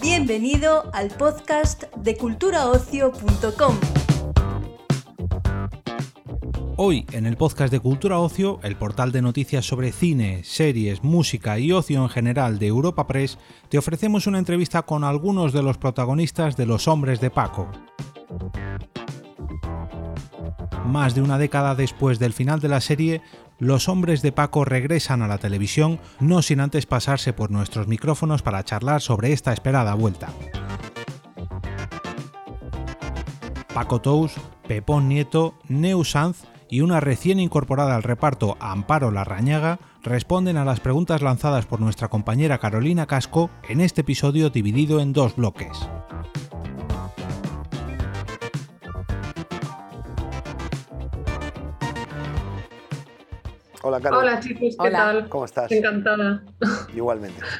Bienvenido al podcast de culturaocio.com. Hoy, en el podcast de Cultura Ocio, el portal de noticias sobre cine, series, música y ocio en general de Europa Press, te ofrecemos una entrevista con algunos de los protagonistas de Los Hombres de Paco. Más de una década después del final de la serie, los hombres de Paco regresan a la televisión, no sin antes pasarse por nuestros micrófonos para charlar sobre esta esperada vuelta. Paco Tous, Pepón Nieto, Neu Sanz y una recién incorporada al reparto Amparo Larrañaga responden a las preguntas lanzadas por nuestra compañera Carolina Casco en este episodio dividido en dos bloques. Hola, Carol. Hola chicos, ¿qué tal? ¿Cómo estás? Encantada. Igualmente.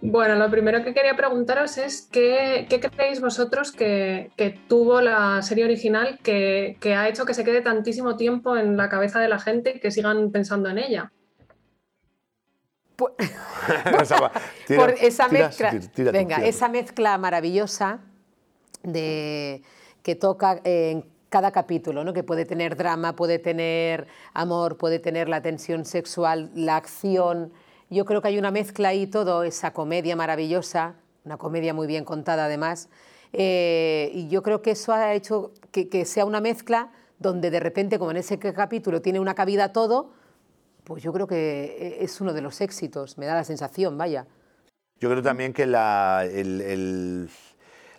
Bueno, lo primero que quería preguntaros es qué, qué creéis vosotros que, que, tuvo la serie original que, que, ha hecho que se quede tantísimo tiempo en la cabeza de la gente y que sigan pensando en ella. Por, por esa mezcla, venga, esa mezcla maravillosa de que toca en cada capítulo, ¿no? que puede tener drama, puede tener amor, puede tener la tensión sexual, la acción, yo creo que hay una mezcla ahí, todo, esa comedia maravillosa, una comedia muy bien contada además, eh, y yo creo que eso ha hecho que, sea una mezcla donde de repente, como en ese capítulo tiene una cabida todo, pues yo creo que es uno de los éxitos, me da la sensación, vaya. Yo creo también que la, el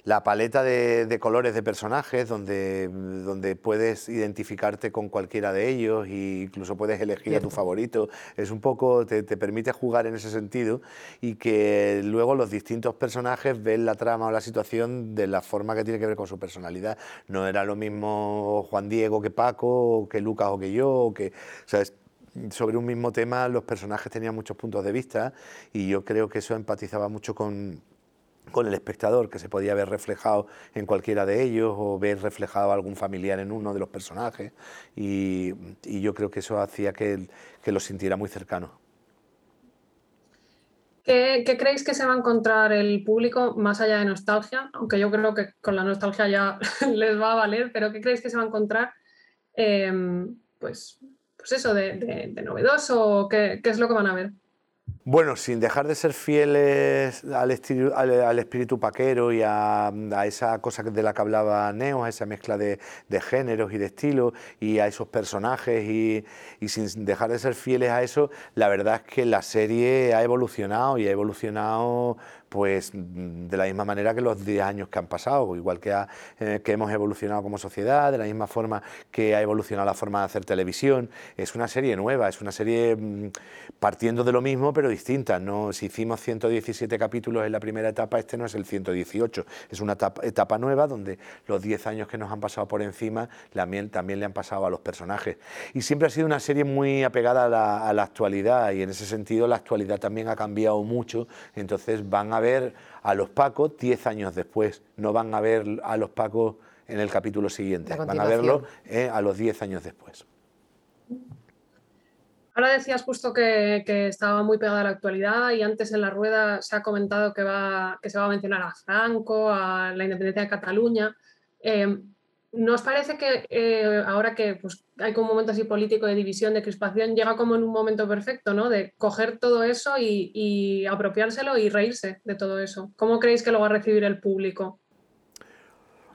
la paleta de, de, colores de personajes, donde, donde puedes identificarte con cualquiera de ellos e incluso puedes elegir Cierto. a tu favorito. Es un poco, te, te, permite jugar en ese sentido y que luego los distintos personajes ven la trama o la situación de la forma que tiene que ver con su personalidad. No era lo mismo Juan Diego que Paco, o que Lucas o que yo, o que, ¿sabes? sobre un mismo tema los personajes tenían muchos puntos de vista y yo creo que eso empatizaba mucho con, con el espectador, que se podía ver reflejado en cualquiera de ellos o ver reflejado algún familiar en uno de los personajes y, yo creo que eso hacía que, lo sintiera muy cercano. ¿Qué, ¿Qué, creéis que se va a encontrar el público más allá de nostalgia? Aunque yo creo que con la nostalgia ya les va a valer, pero ¿qué creéis que se va a encontrar? Eh, pues, pues eso, de, de, de novedoso, ¿qué, ¿qué es lo que van a ver? Bueno, sin dejar de ser fieles al, estilo, al, espíritu paquero y a, a, esa cosa de la que hablaba Neo, a esa mezcla de, de géneros y de estilos y a esos personajes y, sin dejar de ser fieles a eso, la verdad es que la serie ha evolucionado y ha evolucionado pues de la misma manera que los 10 años que han pasado, igual que, ha, eh, que hemos evolucionado como sociedad, de la misma forma que ha evolucionado la forma de hacer televisión. Es una serie nueva, es una serie mmm, partiendo de lo mismo pero distinta. ¿no? Si hicimos 117 capítulos en la primera etapa, este no es el 118, es una etapa, etapa nueva donde los 10 años que nos han pasado por encima también, también le han pasado a los personajes. Y siempre ha sido una serie muy apegada a la, a la actualidad y en ese sentido la actualidad también ha cambiado mucho, entonces van a ver a los Pacos 10 años después, no van a ver a los Pacos en el capítulo siguiente, van a verlo eh, a los 10 años después. Ahora decías justo que, estaba muy pegada a la actualidad y antes en la rueda se ha comentado que, va, que se va a mencionar a Franco, a la independencia de Cataluña. Eh, ¿Nos parece que eh, ahora que pues, hay un momento así político de división, de crispación, llega como en un momento perfecto, ¿no? De coger todo eso y, y, apropiárselo y reírse de todo eso. ¿Cómo creéis que lo va a recibir el público?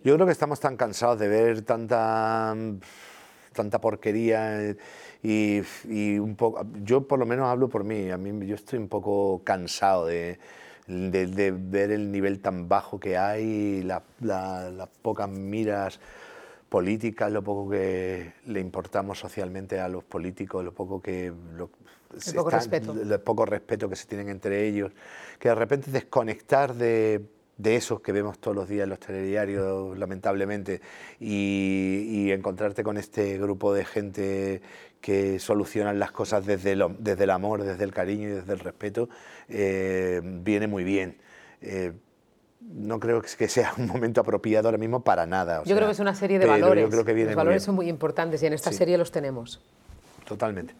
Yo creo que estamos tan cansados de ver tanta, tanta porquería y, y un poco. Yo por lo menos hablo por mí. A mí yo estoy un poco cansado de de, de, ver el nivel tan bajo que hay, las la, la pocas miras políticas, lo poco que le importamos socialmente a los políticos, lo poco que... Lo, el poco, están, respeto. el poco respeto que se tienen entre ellos, que de repente desconectar de, de esos que vemos todos los días en los telediarios, lamentablemente, y, y, encontrarte con este grupo de gente que solucionan las cosas desde, lo, desde el amor, desde el cariño y desde el respeto, eh, viene muy bien. Eh, no creo que sea un momento apropiado ahora mismo para nada. yo creo que es una serie de valores. los valores son muy importantes y en esta serie los tenemos. Totalmente.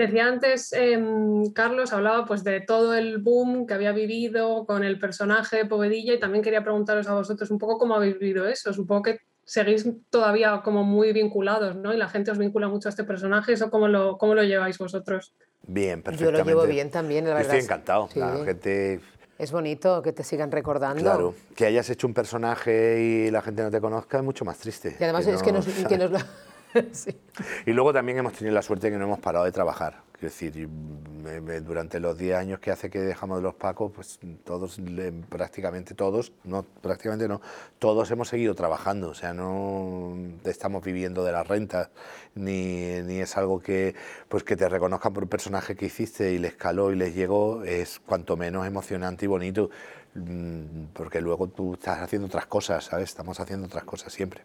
Decía antes, em, Carlos, hablaba pues de todo el boom que había vivido con el personaje de Povedilla y también quería preguntaros a vosotros un poco cómo habéis vivido eso. Supongo que seguís todavía como muy vinculados, ¿no? Y la gente os vincula mucho a este personaje. ¿Eso cómo lo, cómo lo lleváis vosotros? Bien, perfectamente. Yo lo llevo bien también, la verdad. estoy encantado. La gente... Es bonito que te sigan recordando. Claro, que hayas hecho un personaje y la gente no te conozca es mucho más triste. Y además es que nos, que nos, Y luego también hemos tenido la suerte de que no hemos parado de trabajar. Quiero decir, durante los 10 años que hace que dejamos de los Pacos, pues todos, prácticamente todos, no, prácticamente no, todos hemos seguido trabajando. O sea, no estamos viviendo de las rentas, ni, ni es algo que, pues que te reconozcan por un personaje que hiciste y les caló y les llegó, es cuanto menos emocionante y bonito, mm, porque luego tú estás haciendo otras cosas, ¿sabes? Estamos haciendo otras cosas siempre.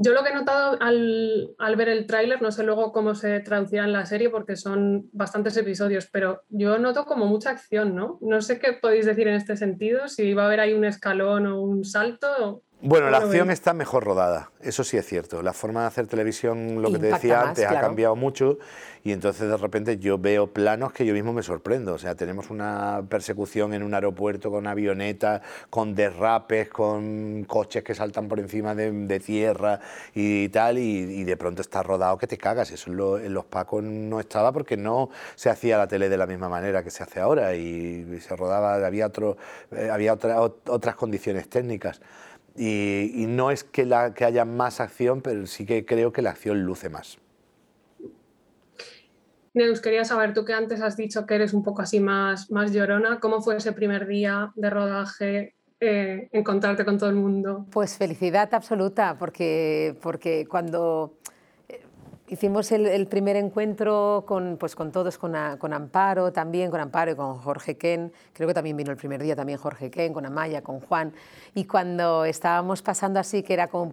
Yo lo que he notado al, ver el tráiler, no sé luego cómo se traducirá en la serie porque son bastantes episodios, pero yo noto como mucha acción, ¿no? No sé qué podéis decir en este sentido, si va a haber ahí un escalón o un salto. Bueno, la acción está mejor rodada, eso sí es cierto. La forma de hacer televisión, lo que te decía antes, ha cambiado mucho y entonces de repente yo veo planos que yo mismo me sorprendo. O sea, tenemos una persecución en un aeropuerto con avionetas, con derrapes, con coches que saltan por encima de, tierra y tal, y, de pronto está rodado que te cagas. Eso en, los Pacos no estaba porque no se hacía la tele de la misma manera que se hace ahora y, se rodaba, había, otro, eh, había otras condiciones técnicas. Y, no es que, la, que haya más acción, pero sí que creo que la acción luce más. Neus, quería saber, tú que antes has dicho que eres un poco así más, más llorona, ¿cómo fue ese primer día de rodaje? Eh, encontrarte con todo el mundo. Pues felicidad absoluta, porque, porque cuando Hicimos el, primer encuentro con, pues con todos, con, con, Amparo también, con Amparo y con Jorge Ken, creo que también vino el primer día también Jorge Ken, con Amaya, con Juan, y cuando estábamos pasando así, que era como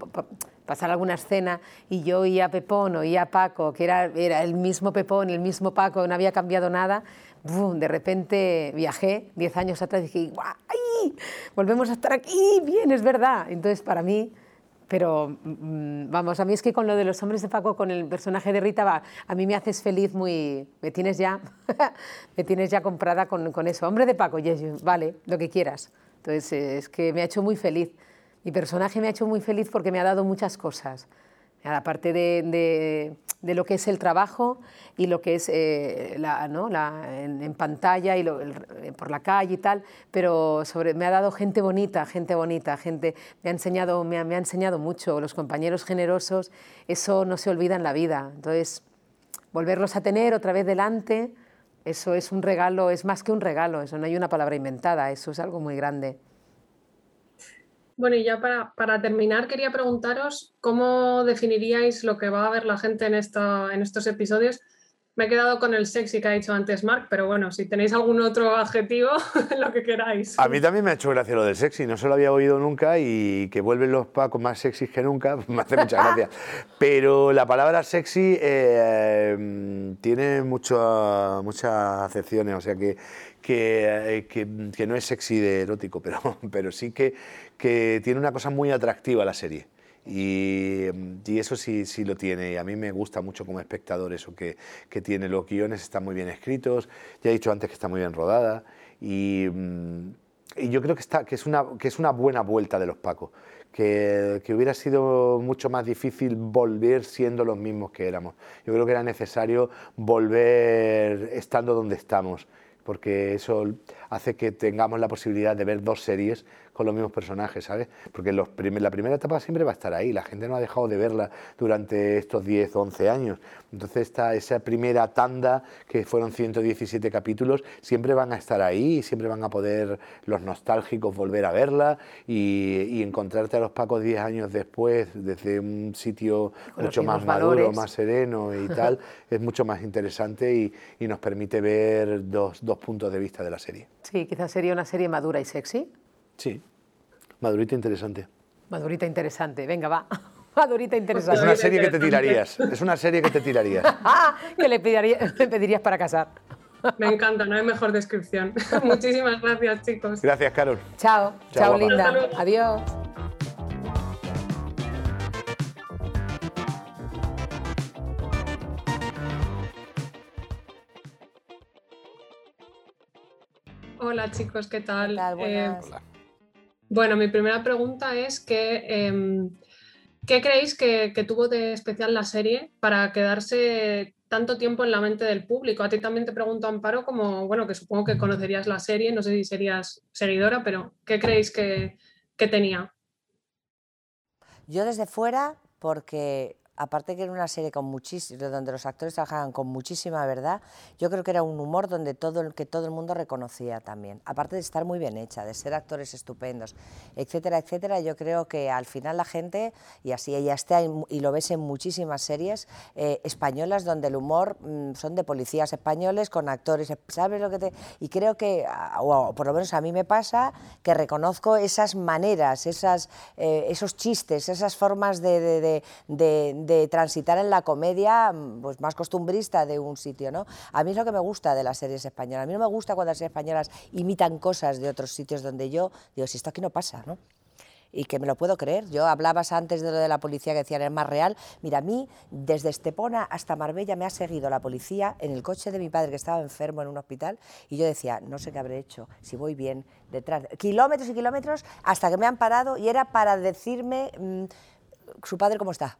pasar alguna escena, y yo oía a Pepón, oía a Paco, que era, era el mismo Pepón, el mismo Paco, no había cambiado nada, de repente viajé diez años atrás y dije, ¡ay! Volvemos a estar aquí, bien, es verdad. Entonces, para mí pero mm, vamos, a mí es que con lo de los hombres de Paco, con el personaje de Rita, va, a mí me haces feliz muy... Me tienes ya, me tienes ya comprada con, con eso. Hombre de Paco, yes, vale, lo que quieras. Entonces, es que me ha hecho muy feliz. Mi personaje me ha hecho muy feliz porque me ha dado muchas cosas aparte de, de, lo que es el trabajo y lo que es eh, la, ¿no? la, en, pantalla y lo, por la calle y tal, pero sobre, me ha dado gente bonita, gente bonita, gente, me ha, enseñado, me, ha, me ha enseñado mucho, los compañeros generosos, eso no se olvida en la vida. Entonces, volverlos a tener otra vez delante, eso es un regalo, es más que un regalo, eso no hay una palabra inventada, eso es algo muy grande. Bueno, y ya para, terminar, quería preguntaros cómo definiríais lo que va a ver la gente en, esta, en estos episodios. Me he quedado con el sexy que ha dicho antes Mark, pero bueno, si tenéis algún otro adjetivo, lo que queráis. A mí también me ha hecho gracia lo del sexy, no se lo había oído nunca y que vuelven los pacos más sexys que nunca, me hace mucha gracia. Pero la palabra sexy eh, tiene mucho, muchas acepciones, o sea que, que, que, que, no es sexy de erótico, pero, pero sí que, que tiene una cosa muy atractiva la serie. Y, y, eso sí, sí lo tiene. Y a mí me gusta mucho como espectador eso que, que, tiene. Los guiones están muy bien escritos. Ya he dicho antes que está muy bien rodada. Y, mm, y yo creo que, está, que, es una, que es una buena vuelta de los Pacos. Que, que, hubiera sido mucho más difícil volver siendo los mismos que éramos. Yo creo que era necesario volver estando donde estamos porque eso hace que tengamos la posibilidad de ver dos series con los mismos personajes, ¿sabes? Porque los la primera etapa siempre va a estar ahí, la gente no ha dejado de verla durante estos 10 o 11 años. Entonces esta, esa primera tanda, que fueron 117 capítulos, siempre van a estar ahí, siempre van a poder los nostálgicos volver a verla y, encontrarte a los Pacos 10 años después desde un sitio mucho más maduro, más sereno y tal, es mucho más interesante y, y nos permite ver dos, dos puntos de vista de la serie. Sí, quizás sería una serie madura y sexy. Sí, madurita interesante. Madurita interesante, venga, va. Madurita interesante. Es una serie que te tirarías. Es una serie que te tirarías. que le, le pedirías para casar. Me encanta, no hay mejor descripción. Muchísimas gracias, chicos. Gracias, Carol. Chao, chao, Linda. Adiós. Hola chicos, ¿qué tal? Eh, bueno, mi primera pregunta es que, em, ¿qué creéis que, tuvo de especial la serie para quedarse tanto tiempo en la mente del público? A ti también te pregunto, Amparo, como, bueno, que supongo que conocerías la serie, no sé si serías seguidora, pero ¿qué creéis que, que tenía? Yo desde fuera, porque aparte que era una serie con muchísimo, donde los actores trabajaban con muchísima verdad, yo creo que era un humor donde todo, que todo el mundo reconocía también. Aparte de estar muy bien hecha, de ser actores estupendos, etcétera, etcétera, yo creo que al final la gente, y así ella está, y lo ves en muchísimas series eh, españolas donde el humor mm, son de policías españoles con actores, ¿sabes lo que te...? Y creo que, ah, o por lo menos a mí me pasa, que reconozco esas maneras, esas, eh, esos chistes, esas formas de transitar en la comedia mm, pues, más costumbrista de un sitio. ¿no? A mí es lo que me gusta de las series españolas. A mí no me gusta cuando las series españolas imitan cosas de otros sitios donde yo digo, si esto aquí no pasa, ¿no? y que me lo puedo creer. Yo hablabas antes de lo de la policía que decían es más real. Mira, a mí desde Estepona hasta Marbella me ha seguido la policía en el coche de mi padre que estaba enfermo en un hospital y yo decía, no sé qué habré hecho, si voy bien, detrás, kilómetros y kilómetros hasta que me han parado y era para decirme mm, su padre cómo está.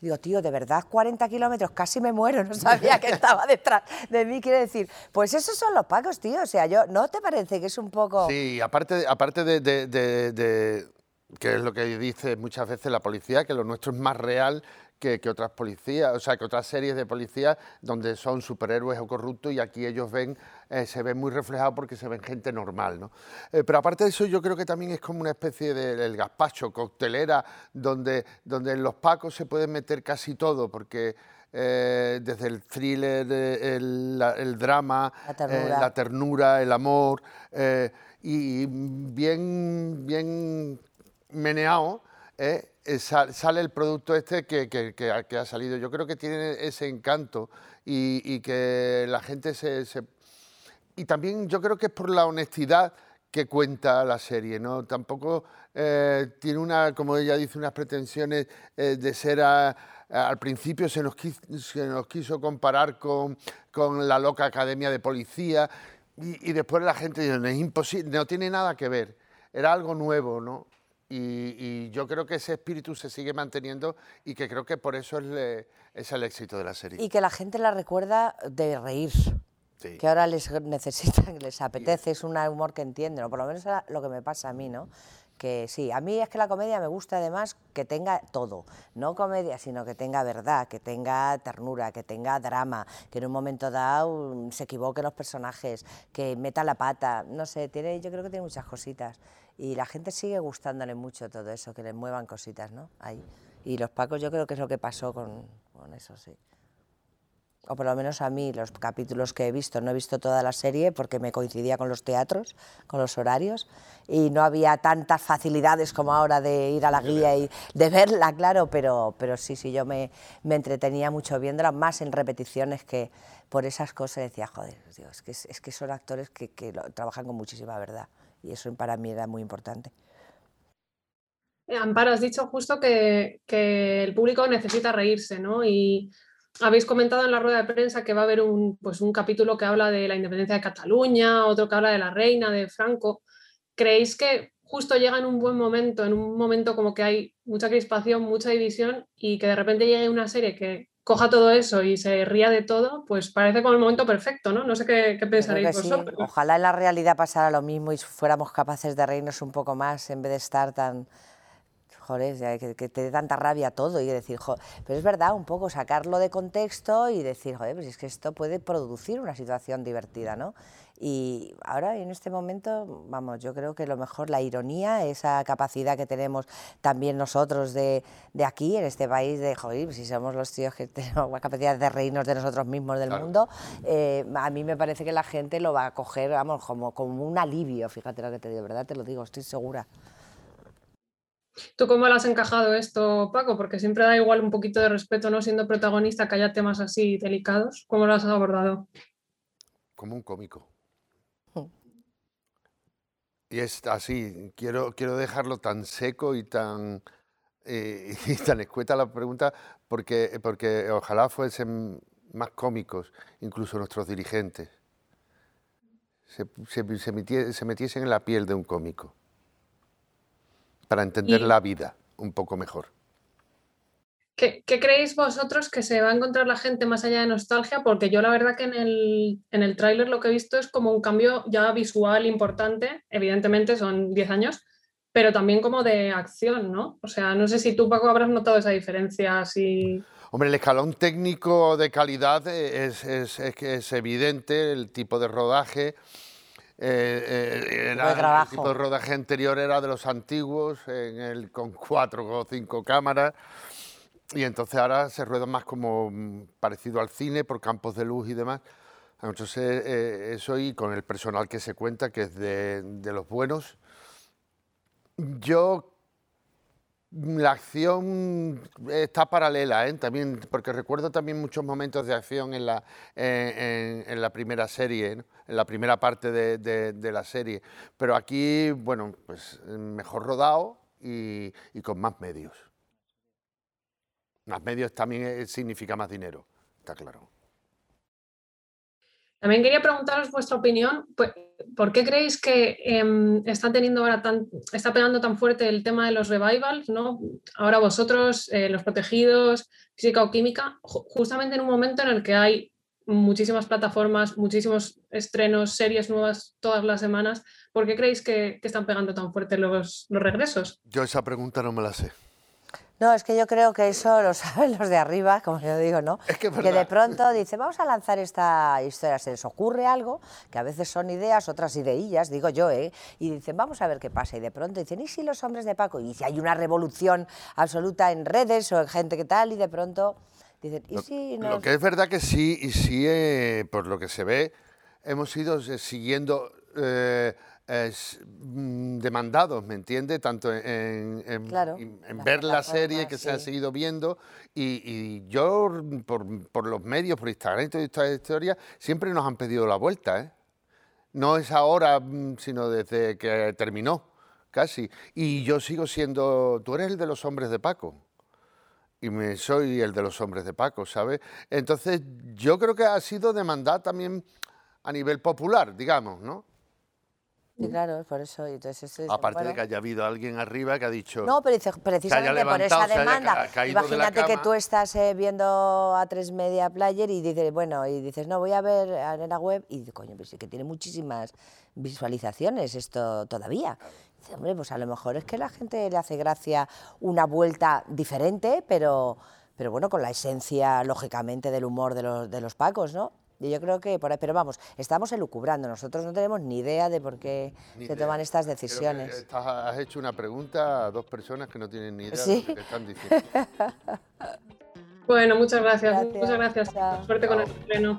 Digo, tío, de verdad, 40 kilómetros, casi me muero, no sabía que estaba detrás de mí. Quiere decir, pues esos son los pagos, tío. O sea, yo, ¿no te parece que es un poco...? Sí, aparte, aparte de, de, que es lo que dice muchas veces la policía, que lo nuestro es más real que, otras policías, o sea, que otras series de policías donde son superhéroes o corruptos y aquí ellos ven, eh, se ven muy reflejados porque se ven gente normal, ¿no? Eh, pero aparte de eso, yo creo que también es como una especie del gazpacho, coctelera, donde, donde en los pacos se puede meter casi todo, porque... Eh, desde el thriller, el, drama, la ternura, el amor, y bien, bien meneado, eh, sale el producto este que, ha salido. Yo creo que tiene ese encanto y, que la gente se, Y también yo creo que es por la honestidad que cuenta la serie, ¿no? Tampoco eh, tiene una, como ella dice, unas pretensiones eh, de ser al principio se nos, quiso, se nos quiso comparar con, con, la loca academia de policía y, y después la gente dice, es imposible, no tiene nada que ver, era algo nuevo, ¿no? Y, yo creo que ese espíritu se sigue manteniendo y que creo que por eso es, es el éxito de la serie. Y que la gente la recuerda de reír. Que ahora les necesitan, les apetece, es un humor que entienden, o por lo menos lo que me pasa a mí, ¿no? Que sí, a mí es que la comedia me gusta además que tenga todo, no comedia, sino que tenga verdad, que tenga ternura, que tenga drama, que en un momento dado mm, se equivoquen los personajes, que meta la pata, no sé, tiene, yo creo que tiene muchas cositas y la gente sigue gustándole mucho todo eso, que le muevan cositas, ¿no? Ahí. Y los Pacos yo creo que es lo que pasó con, con eso, sí o por lo menos a mí, los capítulos que he visto, no he visto toda la serie porque me coincidía con los teatros, con los horarios, y no había tantas facilidades como ahora de ir a la guía y de verla, claro, pero, pero sí, sí, yo me, me entretenía mucho viéndola, más en repeticiones que por esas cosas decía, joder, es, que, es que son actores que, que trabajan con muchísima verdad, y eso para mí era muy importante. Eh, Amparo, has dicho justo que, que, el público necesita reírse, ¿no? Y habéis comentado en la rueda de prensa que va a haber un, pues un capítulo que habla de la independencia de Cataluña, otro que habla de la reina, de Franco. ¿Creéis que justo llega en un buen momento, en un momento como que hay mucha crispación, mucha división y que de repente llegue una serie que coja todo eso y se ría de todo, pues parece como el momento perfecto, ¿no? No sé qué, pensaréis vosotros. Ojalá en la realidad pasara lo mismo y fuéramos capaces de reírnos un poco más en vez de estar tan joder, que, te dé tanta rabia todo y decir, joder, pero es verdad, un poco sacarlo de contexto y decir, joder, pues es que esto puede producir una situación divertida, ¿no? Y ahora, en este momento, vamos, yo creo que lo mejor, la ironía, esa capacidad que tenemos también nosotros de, de aquí, en este país, de, joder, pues si somos los tíos que tenemos la capacidad de reírnos de nosotros mismos, del mundo, eh, a mí me parece que la gente lo va a coger, vamos, como, como un alivio, fíjate lo que te digo, ¿verdad? Te lo digo, estoy segura. ¿Tú cómo le has encajado esto, Paco? Porque siempre da igual un poquito de respeto, ¿no? Siendo protagonista, que haya temas así delicados. ¿Cómo lo has abordado? como un cómico. Y es así, quiero, quiero dejarlo tan seco y tan, eh, y tan escueta la pregunta porque, porque ojalá fuesen más cómicos, incluso nuestros dirigentes. Se, se, metiesen en la piel de un cómico para entender la vida un poco mejor. ¿Qué, creéis vosotros que se va a encontrar la gente más allá de nostalgia? Porque yo la verdad que en el, en el tráiler lo que he visto es como un cambio ya visual importante, evidentemente son 10 años, pero también como de acción, ¿no? O sea, no sé si tú, Paco, habrás notado esa diferencia. Si... Hombre, el escalón técnico de calidad es, es, es, evidente, el tipo de rodaje. Eh, eh, el tipo de rodaje anterior era de los antiguos, en el, con cuatro o cinco cámaras. Y entonces ahora se rueda más como mm, parecido al cine, por campos de luz y demás. Entonces, eh, eso y con el personal que se cuenta, que es de, de los buenos. Yo la acción está paralela, ¿eh? también, porque recuerdo también muchos momentos de acción en la, la primera serie, en la primera parte de, de, la serie. Pero aquí, bueno, pues mejor rodado y, y con más medios. Más medios también eh, significa más dinero, está claro. También quería preguntaros vuestra opinión. Pues, ¿Por qué creéis que em, está teniendo ahora está pegando tan fuerte el tema de los revivals? Ahora vosotros, eh, los protegidos, física o química, justamente en un momento en el que hay muchísimas plataformas, muchísimos estrenos, series nuevas todas las semanas, ¿por qué creéis que, están pegando tan fuerte los, los regresos? Yo esa pregunta no me la sé. No, es que yo creo que eso lo saben los de arriba, como yo digo, ¿no? que, de pronto dice, vamos a lanzar esta historia, se les ocurre algo, que a veces son ideas, otras ideillas, digo yo, ¿eh? Y dicen, vamos a ver qué pasa. Y de pronto dicen, ¿y si los hombres de Paco? Y si hay una revolución absoluta en redes o en gente que tal, y de pronto dicen, ¿y si Lo que es verdad que sí, y sí, eh, por lo que se ve, hemos ido eh, siguiendo... Eh, mm, demandados, ¿me entiende? Tanto en, ver la serie que se ha seguido viendo y, yo por, los medios, por Instagram y toda esta historia, siempre nos han pedido la vuelta, ¿eh? No es ahora, mm, sino desde que terminó, casi. Y yo sigo siendo, tú eres el de los hombres de Paco. Y me, soy el de los hombres de Paco, ¿sabes? Entonces, yo creo que ha sido demandada también a nivel popular, digamos, ¿no? Sí, claro, por eso. Aparte de que haya habido alguien arriba que ha dicho. No, pero precisamente por esa demanda. imagínate que tú estás eh, viendo a tres media player y dices, bueno, y dices, no, voy a ver en la web y coño, pues sí que tiene muchísimas visualizaciones esto todavía. Dice, hombre, pues a lo mejor es que la gente le hace gracia una vuelta diferente, pero, pero bueno, con la esencia, lógicamente, del humor de los, de los pacos, ¿no? Y yo creo que por ahí, pero vamos, estamos elucubrando, nosotros no tenemos ni idea de por qué se toman estas decisiones. has hecho una pregunta a dos personas que no tienen ni idea de lo que están diciendo. bueno, muchas gracias, muchas gracias. Suerte con el pleno.